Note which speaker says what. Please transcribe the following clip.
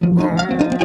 Speaker 1: Boom.